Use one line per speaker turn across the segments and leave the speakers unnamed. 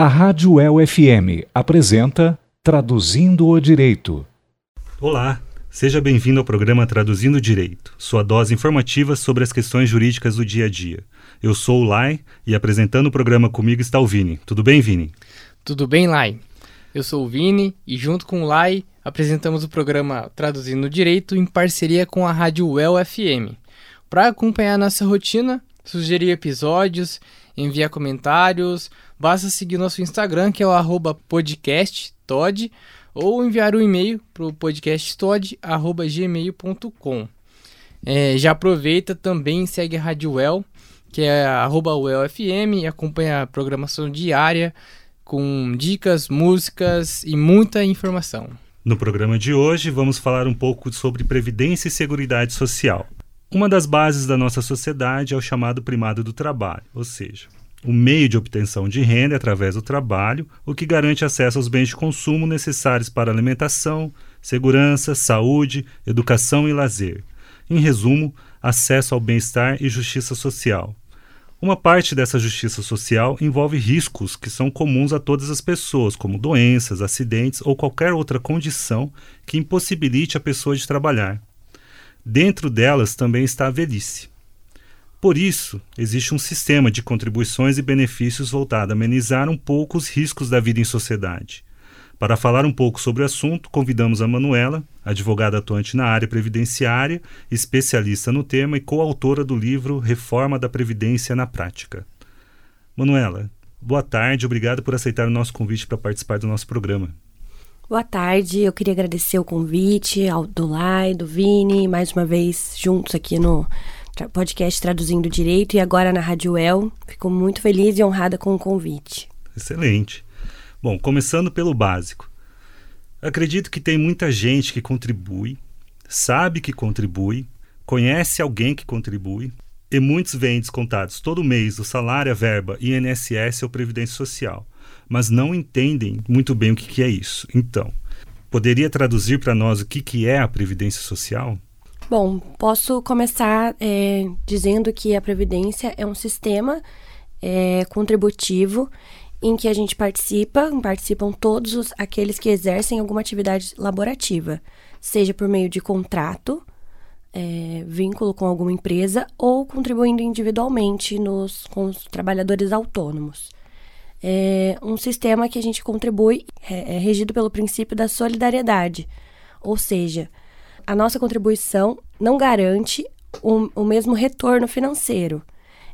A Rádio El FM apresenta Traduzindo o Direito.
Olá, seja bem-vindo ao programa Traduzindo o Direito, sua dose informativa sobre as questões jurídicas do dia a dia. Eu sou o Lai e apresentando o programa comigo está o Vini. Tudo bem, Vini?
Tudo bem, Lai? Eu sou o Vini e junto com o Lai apresentamos o programa Traduzindo o Direito em parceria com a Rádio Well FM. Para acompanhar nossa rotina, sugerir episódios, enviar comentários, basta seguir nosso Instagram, que é o podcasttod, ou enviar um e-mail para o podcasttod.gmail.com. É, já aproveita também segue a Rádio Well, que é arroba WellFM, e acompanha a programação diária com dicas, músicas e muita informação.
No programa de hoje, vamos falar um pouco sobre Previdência e Seguridade Social. Uma das bases da nossa sociedade é o chamado primado do trabalho, ou seja, o meio de obtenção de renda através do trabalho, o que garante acesso aos bens de consumo necessários para alimentação, segurança, saúde, educação e lazer. Em resumo, acesso ao bem-estar e justiça social. Uma parte dessa justiça social envolve riscos que são comuns a todas as pessoas, como doenças, acidentes ou qualquer outra condição que impossibilite a pessoa de trabalhar. Dentro delas também está a velhice. Por isso, existe um sistema de contribuições e benefícios voltado a amenizar um pouco os riscos da vida em sociedade. Para falar um pouco sobre o assunto, convidamos a Manuela, advogada atuante na área previdenciária, especialista no tema e coautora do livro Reforma da Previdência na Prática. Manuela, boa tarde, obrigado por aceitar o nosso convite para participar do nosso programa.
Boa tarde, eu queria agradecer o convite ao do Lai, do Vini, mais uma vez juntos aqui no podcast Traduzindo Direito e agora na Rádio El. Fico muito feliz e honrada com o convite.
Excelente. Bom, começando pelo básico. Acredito que tem muita gente que contribui, sabe que contribui, conhece alguém que contribui, e muitos vêm descontados todo mês o salário, a verba, INSS ou Previdência Social mas não entendem muito bem o que, que é isso. Então, poderia traduzir para nós o que, que é a Previdência Social?
Bom, posso começar é, dizendo que a Previdência é um sistema é, contributivo em que a gente participa, participam todos os, aqueles que exercem alguma atividade laborativa, seja por meio de contrato, é, vínculo com alguma empresa ou contribuindo individualmente nos, com os trabalhadores autônomos é um sistema que a gente contribui, é, é regido pelo princípio da solidariedade. Ou seja, a nossa contribuição não garante o, o mesmo retorno financeiro.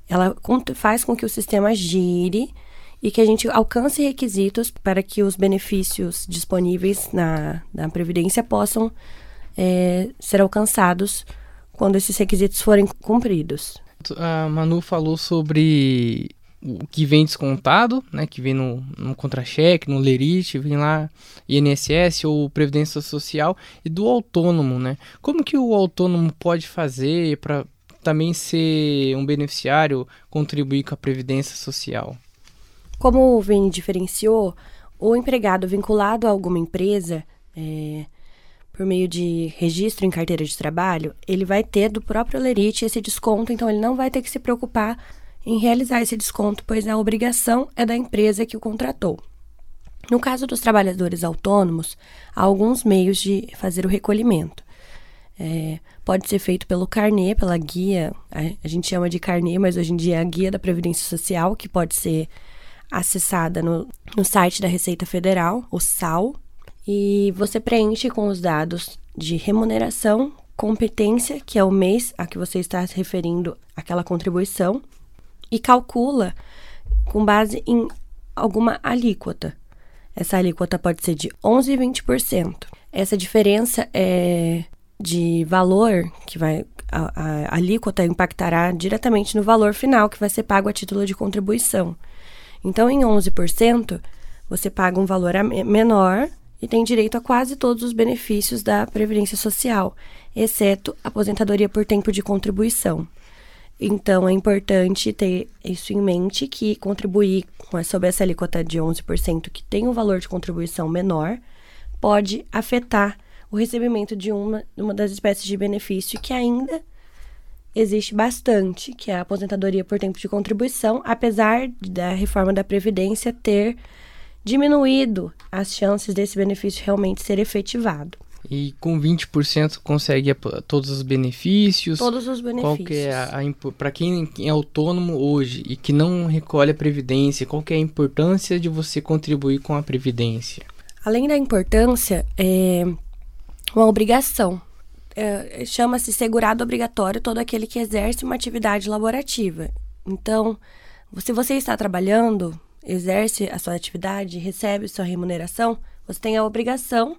Ela faz com que o sistema gire e que a gente alcance requisitos para que os benefícios disponíveis na, na Previdência possam é, ser alcançados quando esses requisitos forem cumpridos.
A Manu falou sobre o que vem descontado, né, que vem no, no contra-cheque, no lerite, vem lá INSS ou Previdência Social e do autônomo, né? Como que o autônomo pode fazer para também ser um beneficiário, contribuir com a Previdência Social?
Como o Vini diferenciou, o empregado vinculado a alguma empresa, é, por meio de registro em carteira de trabalho, ele vai ter do próprio lerite esse desconto, então ele não vai ter que se preocupar em realizar esse desconto, pois a obrigação é da empresa que o contratou. No caso dos trabalhadores autônomos, há alguns meios de fazer o recolhimento. É, pode ser feito pelo carnê, pela guia, a, gente chama de carnê, mas hoje em dia é a guia da Previdência Social, que pode ser acessada no, no site da Receita Federal, o SAL, e você preenche com os dados de remuneração, competência, que é o mês a que você está se referindo aquela contribuição, e calcula com base em alguma alíquota. Essa alíquota pode ser de 11% e 20%. Essa diferença é de valor que vai a, a, alíquota impactará diretamente no valor final que vai ser pago a título de contribuição. Então, em 11%, você paga um valor menor e tem direito a quase todos os benefícios da Previdência Social, exceto aposentadoria por tempo de contribuição. Então, é importante ter isso em mente, que contribuir com sob essa alíquota de 11%, que tem um valor de contribuição menor, pode afetar o recebimento de uma, uma das espécies de benefício que ainda existe bastante, que é a aposentadoria por tempo de contribuição, apesar da reforma da Previdência ter diminuído as chances desse benefício realmente ser efetivado.
E com 20% consegue todos os benefícios?
Todos os benefícios.
Qual que é a, a para quem é autônomo hoje e que não recolhe a previdência, qual que é a importância de você contribuir com a previdência?
Além da importância, é uma obrigação. É, Chama-se segurado obrigatório todo aquele que exerce uma atividade laborativa. Então, se você está trabalhando, exerce a sua atividade, recebe sua remuneração, você tem a obrigação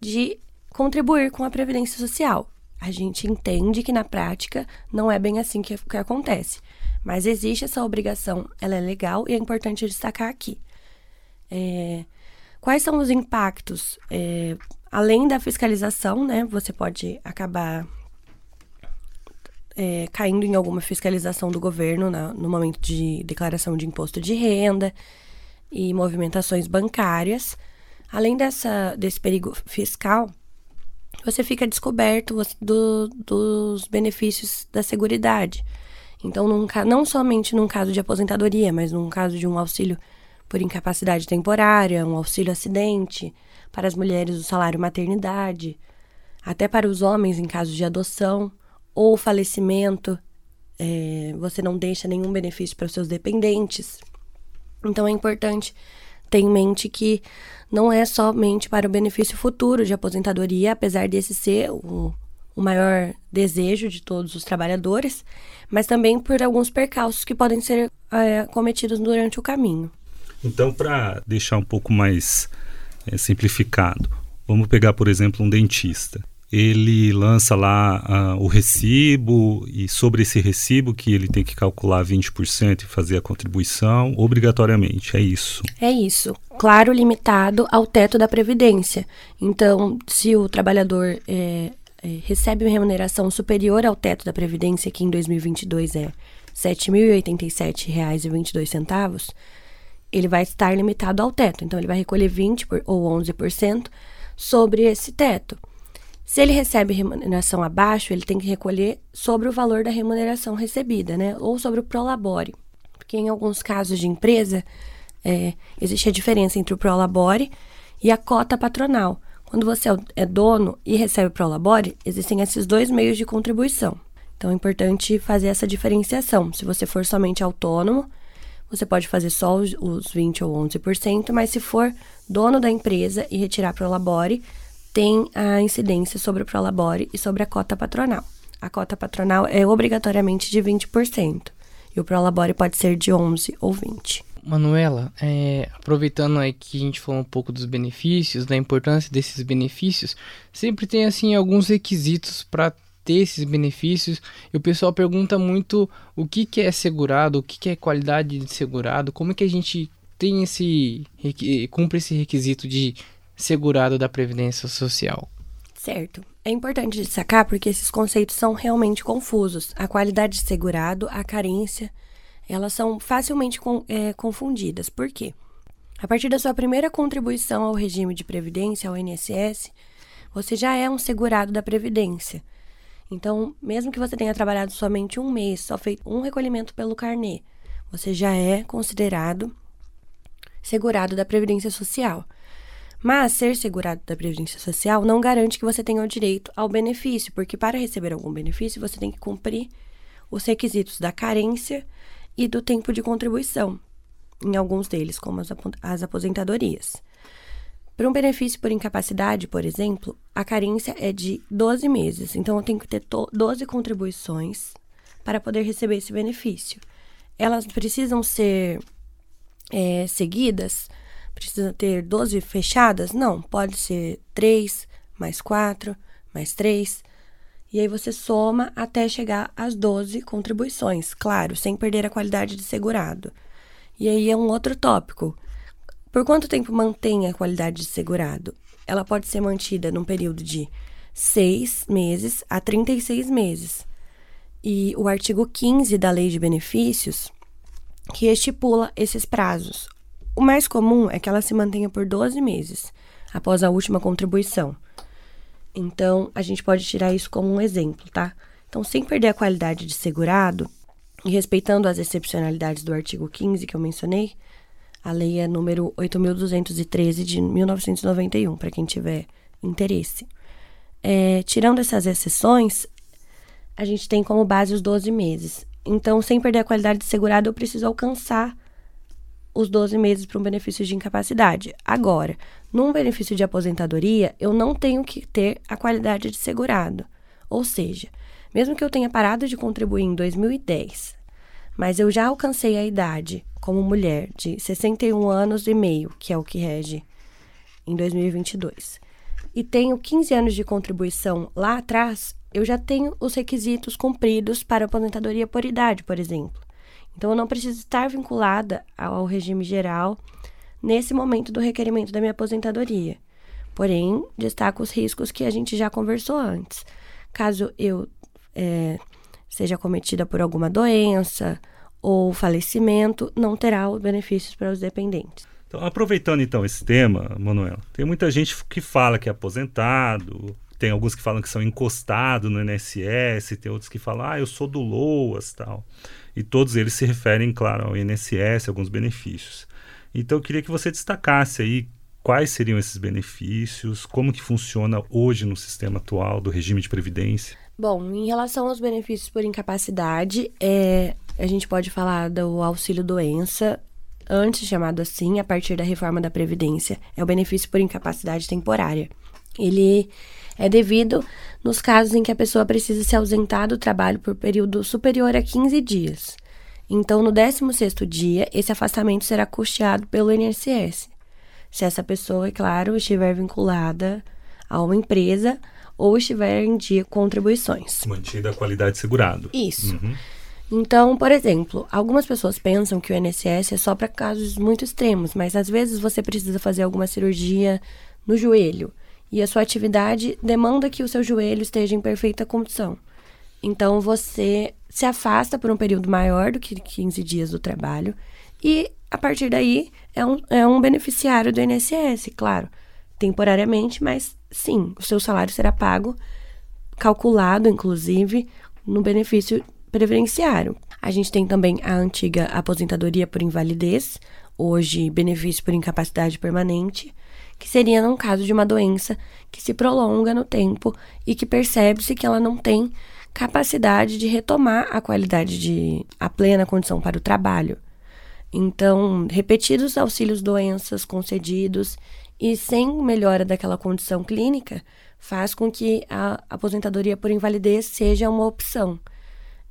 de contribuir com a previdência social. A gente entende que na prática não é bem assim que, que acontece, mas existe essa obrigação, ela é legal e é importante destacar aqui. É, quais são os impactos? É, além da fiscalização, né? Você pode acabar é, caindo em alguma fiscalização do governo na, no momento de declaração de imposto de renda e movimentações bancárias. Além dessa, desse perigo fiscal, você fica descoberto do, dos benefícios da Seguridade. Então, num, não somente num caso de aposentadoria, mas num caso de um auxílio por incapacidade temporária, um auxílio acidente, para as mulheres o salário maternidade, até para os homens em caso de adoção ou falecimento, é, você não deixa nenhum benefício para os seus dependentes. Então é importante ter em mente que não é somente para o benefício futuro de aposentadoria, apesar desse ser o, o maior desejo de todos os trabalhadores, mas também por alguns percalços que podem ser é, cometidos durante o caminho.
Então, para deixar um pouco mais é, simplificado, vamos pegar, por exemplo, um dentista ele lança lá uh, o recibo e sobre esse recibo que ele tem que calcular 20% e fazer a contribuição obrigatoriamente, é isso?
É isso. Claro, limitado ao teto da Previdência. Então, se o trabalhador é, é, recebe uma remuneração superior ao teto da Previdência, que em 2022 é R$ 7.087,22, ele vai estar limitado ao teto. Então, ele vai recolher 20% por, ou 11% sobre esse teto. Se ele recebe remuneração abaixo, ele tem que recolher sobre o valor da remuneração recebida, né? Ou sobre o prolabore. Porque em alguns casos de empresa, é, existe a diferença entre o prolabore e a cota patronal. Quando você é dono e recebe o prolabore, existem esses dois meios de contribuição. Então é importante fazer essa diferenciação. Se você for somente autônomo, você pode fazer só os, os 20 ou 11%, mas se for dono da empresa e retirar prolabore, tem a incidência sobre o Prolabore e sobre a cota patronal. A cota patronal é obrigatoriamente de 20% e o Prolabore pode ser de 11 ou 20.
Manuela, é, aproveitando aí que a gente falou um pouco dos benefícios, da importância desses benefícios, sempre tem assim alguns requisitos para ter esses benefícios. E o pessoal pergunta muito o que, que é segurado, o que, que é qualidade de segurado, como é que a gente tem esse cumpre esse requisito de segurado da Previdência Social.
Certo. É importante destacar porque esses conceitos são realmente confusos. A qualidade de segurado, a carência, elas são facilmente com, é, confundidas. Por quê? A partir da sua primeira contribuição ao regime de previdência, ao INSS, você já é um segurado da Previdência. Então, mesmo que você tenha trabalhado somente um mês, só feito um recolhimento pelo carnê, você já é considerado segurado da Previdência Social. Mas ser segurado da Previdência Social não garante que você tenha o direito ao benefício, porque para receber algum benefício você tem que cumprir os requisitos da carência e do tempo de contribuição, em alguns deles, como as aposentadorias. Para um benefício por incapacidade, por exemplo, a carência é de 12 meses, então eu tenho que ter 12 contribuições para poder receber esse benefício. Elas precisam ser é, seguidas Precisa ter 12 fechadas? Não, pode ser 3, mais 4, mais 3. E aí você soma até chegar às 12 contribuições, claro, sem perder a qualidade de segurado. E aí é um outro tópico. Por quanto tempo mantém a qualidade de segurado? Ela pode ser mantida num período de 6 meses a 36 meses. E o artigo 15 da Lei de Benefícios que estipula esses prazos. O mais comum é que ela se mantenha por 12 meses após a última contribuição. Então, a gente pode tirar isso como um exemplo, tá? Então, sem perder a qualidade de segurado e respeitando as excepcionalidades do artigo 15 que eu mencionei, a lei é número 8.213 de 1991, para quem tiver interesse. É, tirando essas exceções, a gente tem como base os 12 meses. Então, sem perder a qualidade de segurado, eu preciso alcançar os 12 meses para um benefício de incapacidade. Agora, num benefício de aposentadoria, eu não tenho que ter a qualidade de segurado. Ou seja, mesmo que eu tenha parado de contribuir em 2010, mas eu já alcancei a idade como mulher de 61 anos e meio, que é o que rege em 2022, e tenho 15 anos de contribuição lá atrás, eu já tenho os requisitos cumpridos para aposentadoria por idade, por exemplo. Então, eu não preciso estar vinculada ao regime geral nesse momento do requerimento da minha aposentadoria. Porém, destaco os riscos que a gente já conversou antes. Caso eu é, seja cometida por alguma doença ou falecimento, não terá os benefícios para os dependentes.
Então, aproveitando então esse tema, Manuela, tem muita gente que fala que é aposentado, tem alguns que falam que são encostados no INSS, tem outros que falam, ah, eu sou do LOAS tal. E todos eles se referem, claro, ao INSS, alguns benefícios. Então eu queria que você destacasse aí quais seriam esses benefícios, como que funciona hoje no sistema atual do regime de previdência.
Bom, em relação aos benefícios por incapacidade, é, a gente pode falar do auxílio doença, antes chamado assim, a partir da reforma da Previdência, é o benefício por incapacidade temporária. Ele é devido nos casos em que a pessoa precisa se ausentar do trabalho por período superior a 15 dias. Então, no 16º dia, esse afastamento será custeado pelo INSS. Se essa pessoa, é claro, estiver vinculada a uma empresa ou estiver em dia contribuições.
Mantida a qualidade segurado.
Isso. Uhum. Então, por exemplo, algumas pessoas pensam que o INSS é só para casos muito extremos, mas às vezes você precisa fazer alguma cirurgia no joelho e a sua atividade demanda que o seu joelho esteja em perfeita condição. Então você se afasta por um período maior do que 15 dias do trabalho e a partir daí é um, é um beneficiário do INSS, claro, temporariamente, mas sim, o seu salário será pago, calculado inclusive, no benefício previdenciário. A gente tem também a antiga aposentadoria por invalidez, hoje benefício por incapacidade permanente que seria num caso de uma doença que se prolonga no tempo e que percebe-se que ela não tem capacidade de retomar a qualidade de a plena condição para o trabalho. Então, repetidos auxílios doenças concedidos e sem melhora daquela condição clínica faz com que a aposentadoria por invalidez seja uma opção.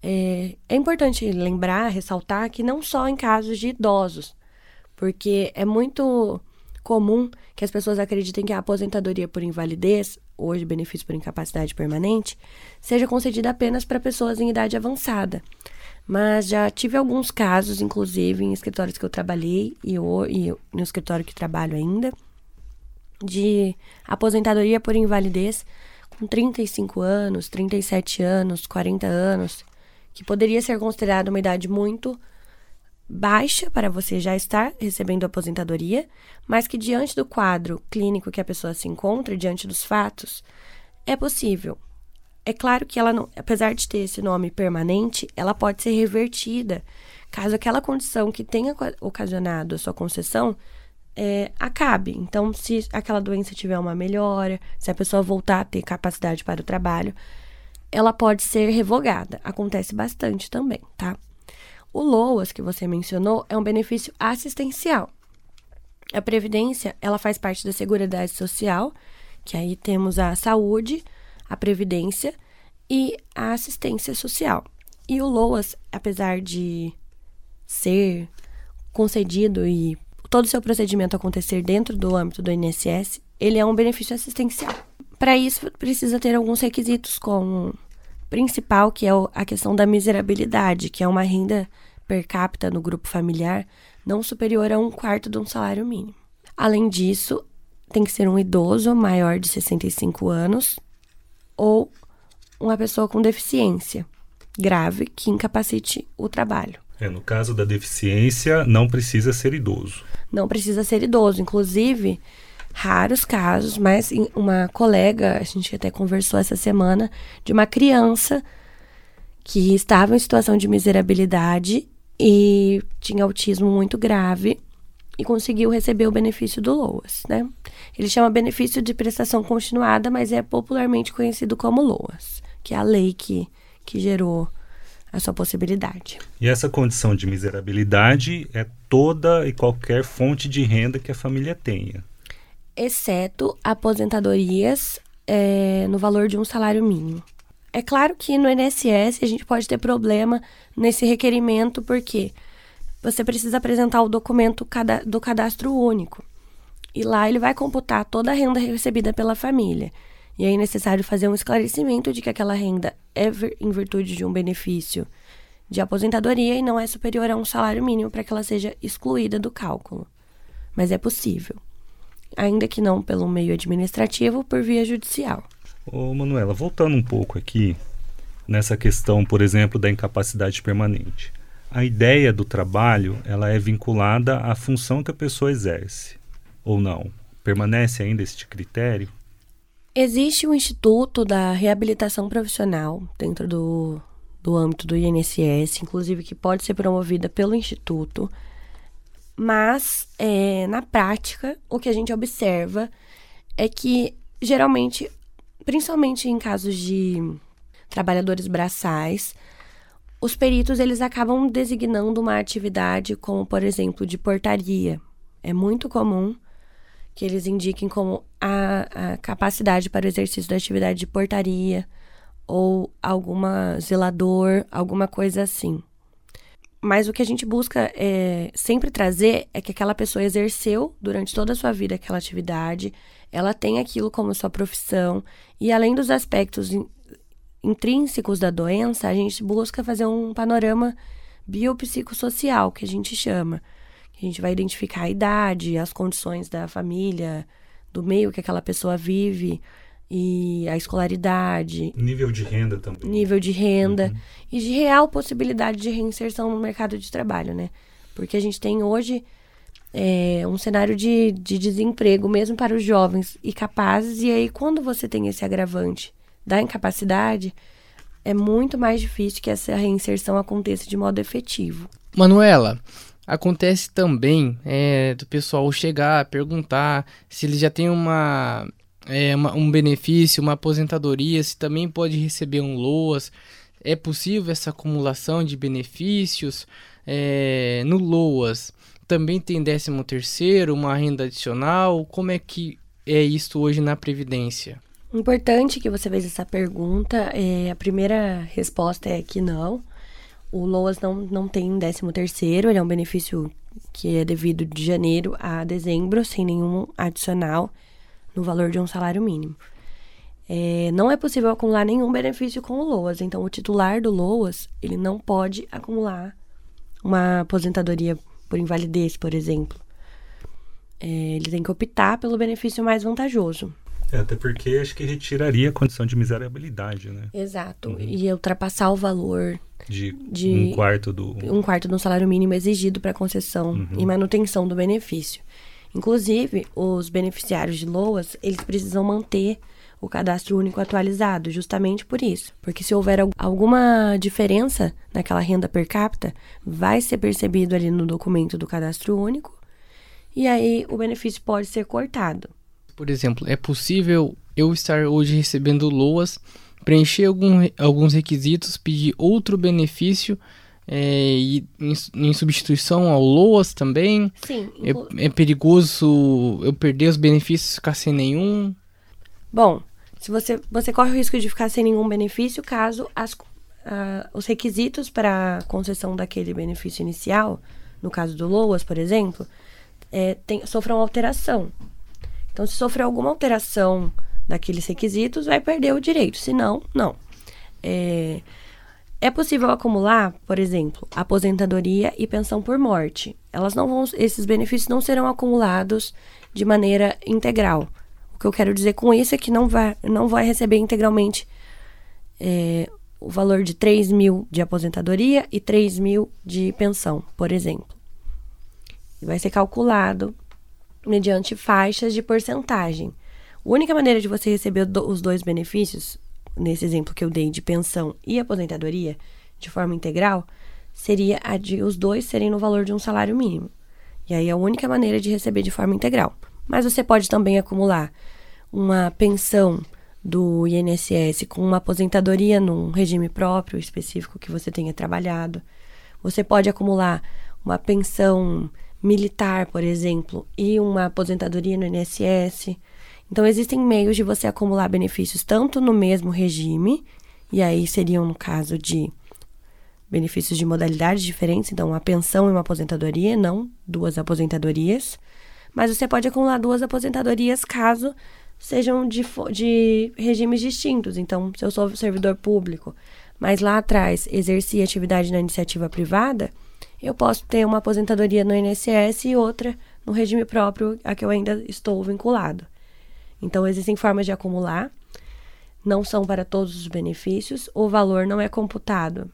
É, é importante lembrar, ressaltar que não só em casos de idosos, porque é muito comum que as pessoas acreditem que a aposentadoria por invalidez, hoje benefício por incapacidade permanente, seja concedida apenas para pessoas em idade avançada. Mas já tive alguns casos, inclusive em escritórios que eu trabalhei e, o, e no escritório que trabalho ainda, de aposentadoria por invalidez com 35 anos, 37 anos, 40 anos, que poderia ser considerada uma idade muito baixa para você já estar recebendo aposentadoria, mas que diante do quadro clínico que a pessoa se encontra, diante dos fatos, é possível. É claro que ela não, apesar de ter esse nome permanente, ela pode ser revertida caso aquela condição que tenha ocasionado a sua concessão é, acabe. Então, se aquela doença tiver uma melhora, se a pessoa voltar a ter capacidade para o trabalho, ela pode ser revogada. Acontece bastante também, tá? O LOAS que você mencionou é um benefício assistencial. A previdência, ela faz parte da Seguridade Social, que aí temos a saúde, a previdência e a assistência social. E o LOAS, apesar de ser concedido e todo o seu procedimento acontecer dentro do âmbito do INSS, ele é um benefício assistencial. Para isso, precisa ter alguns requisitos, como principal, que é a questão da miserabilidade, que é uma renda per capita no grupo familiar não superior a um quarto de um salário mínimo. Além disso, tem que ser um idoso maior de 65 anos ou uma pessoa com deficiência grave que incapacite o trabalho.
É, no caso da deficiência, não precisa ser idoso.
Não precisa ser idoso. Inclusive, raros casos, mas uma colega, a gente até conversou essa semana, de uma criança que estava em situação de miserabilidade e tinha autismo muito grave e conseguiu receber o benefício do LOAS, né? Ele chama benefício de prestação continuada, mas é popularmente conhecido como LOAS, que é a lei que, que gerou a sua possibilidade.
E essa condição de miserabilidade é toda e qualquer fonte de renda que a família tenha.
Exceto aposentadorias é, no valor de um salário mínimo. É claro que no INSS a gente pode ter problema nesse requerimento, porque você precisa apresentar o documento do cadastro único. E lá ele vai computar toda a renda recebida pela família. E aí é necessário fazer um esclarecimento de que aquela renda é em virtude de um benefício de aposentadoria e não é superior a um salário mínimo para que ela seja excluída do cálculo. Mas é possível, ainda que não pelo meio administrativo, por via judicial.
Ô Manuela, voltando um pouco aqui nessa questão, por exemplo, da incapacidade permanente. A ideia do trabalho, ela é vinculada à função que a pessoa exerce ou não? Permanece ainda este critério?
Existe o Instituto da Reabilitação Profissional dentro do, do âmbito do INSS, inclusive que pode ser promovida pelo Instituto, mas é, na prática o que a gente observa é que geralmente, principalmente em casos de trabalhadores braçais, os peritos eles acabam designando uma atividade como, por exemplo, de portaria. É muito comum que eles indiquem como a, a capacidade para o exercício da atividade de portaria ou alguma zelador, alguma coisa assim. Mas o que a gente busca é, sempre trazer é que aquela pessoa exerceu durante toda a sua vida aquela atividade, ela tem aquilo como sua profissão, e além dos aspectos in, intrínsecos da doença, a gente busca fazer um panorama biopsicossocial, que a gente chama. A gente vai identificar a idade, as condições da família, do meio que aquela pessoa vive e a escolaridade.
Nível de renda também.
Nível de renda uhum. e de real possibilidade de reinserção no mercado de trabalho, né? Porque a gente tem hoje é, um cenário de, de desemprego, mesmo para os jovens e capazes, e aí quando você tem esse agravante da incapacidade, é muito mais difícil que essa reinserção aconteça de modo efetivo.
Manuela, Acontece também é, do pessoal chegar, perguntar se ele já tem uma, é, uma, um benefício, uma aposentadoria, se também pode receber um LOAS. É possível essa acumulação de benefícios? É, no LOAS também tem 13 terceiro, uma renda adicional? Como é que é isso hoje na Previdência?
Importante que você fez essa pergunta. É, a primeira resposta é que não. O LOAS não, não tem 13 terceiro, ele é um benefício que é devido de janeiro a dezembro, sem nenhum adicional, no valor de um salário mínimo. É, não é possível acumular nenhum benefício com o LOAS, então o titular do LOAS, ele não pode acumular uma aposentadoria por invalidez, por exemplo. É, ele tem que optar pelo benefício mais vantajoso.
É, até porque acho que retiraria a condição de miserabilidade, né?
Exato. Uhum. E ultrapassar o valor
de, de, um quarto do
um quarto do salário mínimo exigido para concessão uhum. e manutenção do benefício. Inclusive, os beneficiários de LOAS, eles precisam manter o cadastro único atualizado, justamente por isso. Porque se houver alguma diferença naquela renda per capita, vai ser percebido ali no documento do cadastro único, e aí o benefício pode ser cortado.
Por exemplo, é possível eu estar hoje recebendo LOAS, preencher algum, alguns requisitos, pedir outro benefício é, e em, em, substituição ao LOAS também?
Sim.
É, é, perigoso eu perder os benefícios e ficar sem nenhum?
Bom, se você, você corre o risco de ficar sem nenhum benefício caso as, os requisitos para concessão daquele benefício inicial, no caso do LOAS, por exemplo, é, tem, sofram alteração. Então, se sofrer alguma alteração daqueles requisitos, vai perder o direito. Se não, não. É, é possível acumular, por exemplo, aposentadoria e pensão por morte. Elas não vão, esses benefícios não serão acumulados de maneira integral. O que eu quero dizer com isso é que não vai, não vai receber integralmente é, o valor de 3 mil de aposentadoria e 3 mil de pensão, por exemplo. Vai ser calculado mediante faixas de porcentagem. A única maneira de você receber os dois benefícios nesse exemplo que eu dei de pensão e aposentadoria, de forma integral, seria a de os dois serem no valor de um salário mínimo. E aí é a única maneira de receber de forma integral. Mas você pode também acumular uma pensão do INSS com uma aposentadoria num regime próprio específico que você tenha trabalhado. Você pode acumular uma pensão militar, por exemplo, e uma aposentadoria no INSS. Então, existem meios de você acumular benefícios tanto no mesmo regime, e aí seriam, no caso de benefícios de modalidades diferentes, então uma pensão e uma aposentadoria, não duas aposentadorias. Mas você pode acumular duas aposentadorias caso sejam de, de regimes distintos. Então, se eu sou servidor público, mas lá atrás exerci atividade na iniciativa privada, eu posso ter uma aposentadoria no INSS e outra no regime próprio a que eu ainda estou vinculado. Então, existem formas de acumular, não são para todos os benefícios, o valor não é computado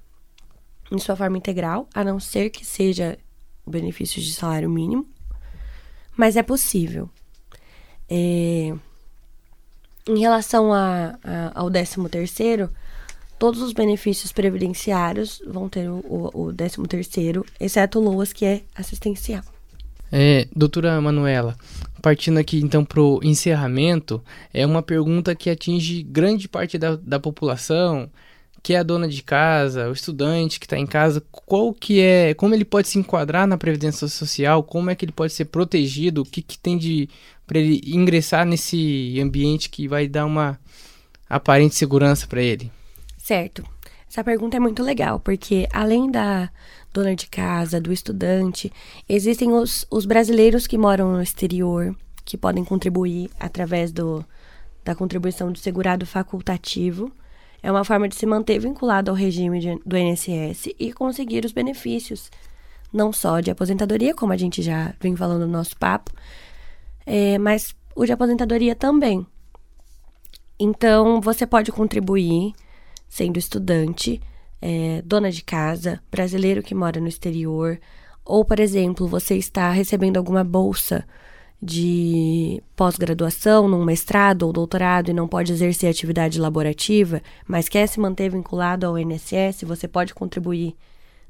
em sua forma integral, a não ser que seja benefícios de salário mínimo, mas é possível. É... Em relação a, a, ao 13 terceiro, todos os benefícios previdenciários vão ter o, o 13 terceiro, exceto LOAS, que é assistencial.
É, doutora Manuela, partindo aqui então para o encerramento, é uma pergunta que atinge grande parte da, da população, que é a dona de casa, o estudante que está em casa, qual que é, como ele pode se enquadrar na previdência social, como é que ele pode ser protegido, o que, que tem de para ele ingressar nesse ambiente que vai dar uma aparente segurança para ele?
Certo. Essa pergunta é muito legal, porque além da dona de casa, do estudante, existem os, os brasileiros que moram no exterior, que podem contribuir através do, da contribuição do segurado facultativo. É uma forma de se manter vinculado ao regime de, do INSS e conseguir os benefícios, não só de aposentadoria, como a gente já vem falando no nosso papo, é, mas o de aposentadoria também. Então, você pode contribuir sendo estudante, é, dona de casa, brasileiro que mora no exterior, ou, por exemplo, você está recebendo alguma bolsa de pós-graduação, num mestrado ou doutorado e não pode exercer atividade laborativa, mas quer se manter vinculado ao INSS, você pode contribuir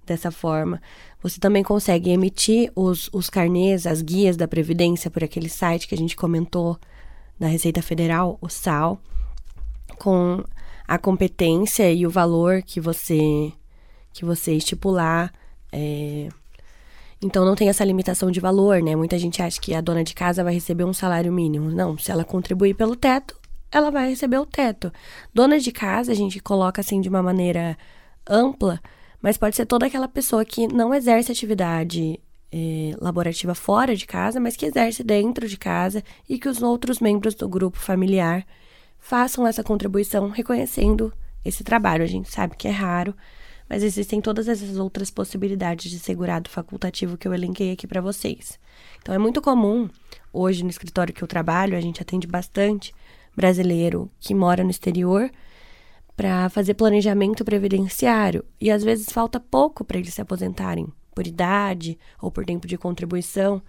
dessa forma. Você também consegue emitir os, os carnês, as guias da Previdência por aquele site que a gente comentou da Receita Federal, o SAL, com a competência e o valor que você que você estipular. É... Então não tem essa limitação de valor, né? Muita gente acha que a dona de casa vai receber um salário mínimo. Não, se ela contribuir pelo teto, ela vai receber o teto. Dona de casa, a gente coloca assim de uma maneira ampla, mas pode ser toda aquela pessoa que não exerce atividade é, laborativa fora de casa, mas que exerce dentro de casa e que os outros membros do grupo familiar façam essa contribuição reconhecendo esse trabalho. A gente sabe que é raro, mas existem todas essas outras possibilidades de segurado facultativo que eu elenquei aqui para vocês. Então é muito comum, hoje no escritório que eu trabalho, a gente atende bastante brasileiro que mora no exterior para fazer planejamento previdenciário e às vezes falta pouco para eles se aposentarem por idade ou por tempo de contribuição.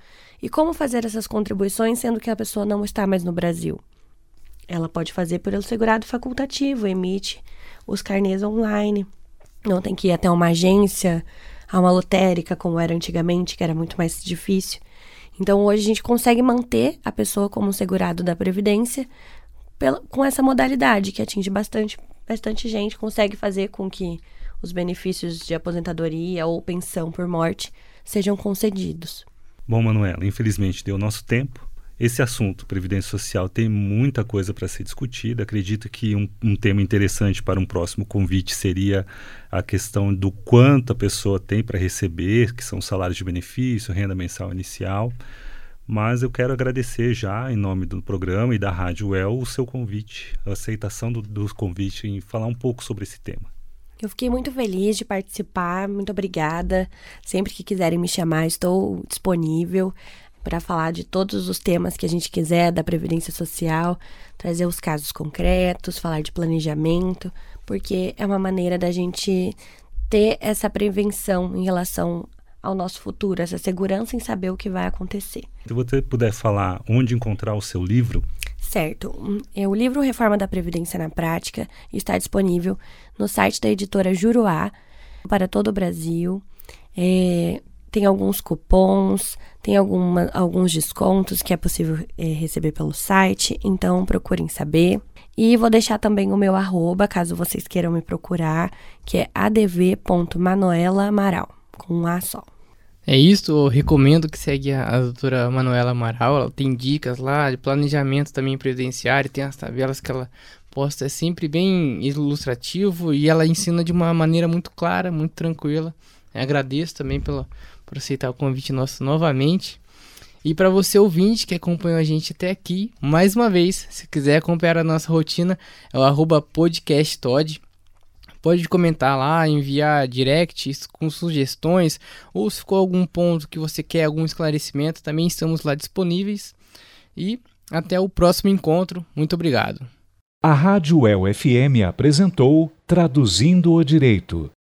E como fazer essas contribuições sendo que a pessoa não está mais no Brasil? Ela pode fazer pelo segurado facultativo, emite os carnês online. Não tem que ir até uma agência, a uma lotérica, como era antigamente, que era muito mais difícil. Então, hoje a gente consegue manter a pessoa como segurado da Previdência pela, com essa modalidade, que atinge bastante, bastante gente, consegue fazer com que os benefícios de aposentadoria ou pensão por morte sejam concedidos.
Bom, Manuela, infelizmente deu nosso tempo. Esse assunto, Previdência Social, tem muita coisa para ser discutida. Acredito que um, um, tema interessante para um próximo convite seria a questão do quanto a pessoa tem para receber, que são salários de benefício, renda mensal inicial. Mas eu quero agradecer já, em nome do programa e da Rádio El, o seu convite, a aceitação do, do convite em falar um pouco sobre esse tema.
Eu fiquei muito feliz de participar, muito obrigada. Sempre que quiserem me chamar, estou disponível para falar de todos os temas que a gente quiser da Previdência Social, trazer os casos concretos, falar de planejamento, porque é uma maneira da gente ter essa prevenção em relação ao nosso futuro, essa segurança em saber o que vai acontecer.
Se você puder falar onde encontrar o seu livro.
Certo. Hum, é, o livro Reforma da Previdência na Prática está disponível no site da editora Juruá para todo o Brasil. É, tem alguns cupons, tem alguma, alguns descontos que é possível é, receber pelo site, então procurem saber. E vou deixar também o meu arroba, caso vocês queiram me procurar, que é adv.manuelaamaral, com um A só.
É isso, eu recomendo que segue a, a doutora Manuela Amaral, ela tem dicas lá de planejamento também previdenciário, tem as tabelas que ela posta, é sempre bem ilustrativo e ela ensina de uma maneira muito clara, muito tranquila. Eu agradeço também pela, por aceitar o convite nosso novamente. E para você ouvinte que acompanhou a gente até aqui, mais uma vez, se quiser acompanhar a nossa rotina, é o arroba podcasttod. Pode comentar lá, enviar directs com sugestões, ou se ficou algum ponto que você quer algum esclarecimento, também estamos lá disponíveis. E até o próximo encontro. Muito obrigado.
A Rádio El FM apresentou Traduzindo o Direito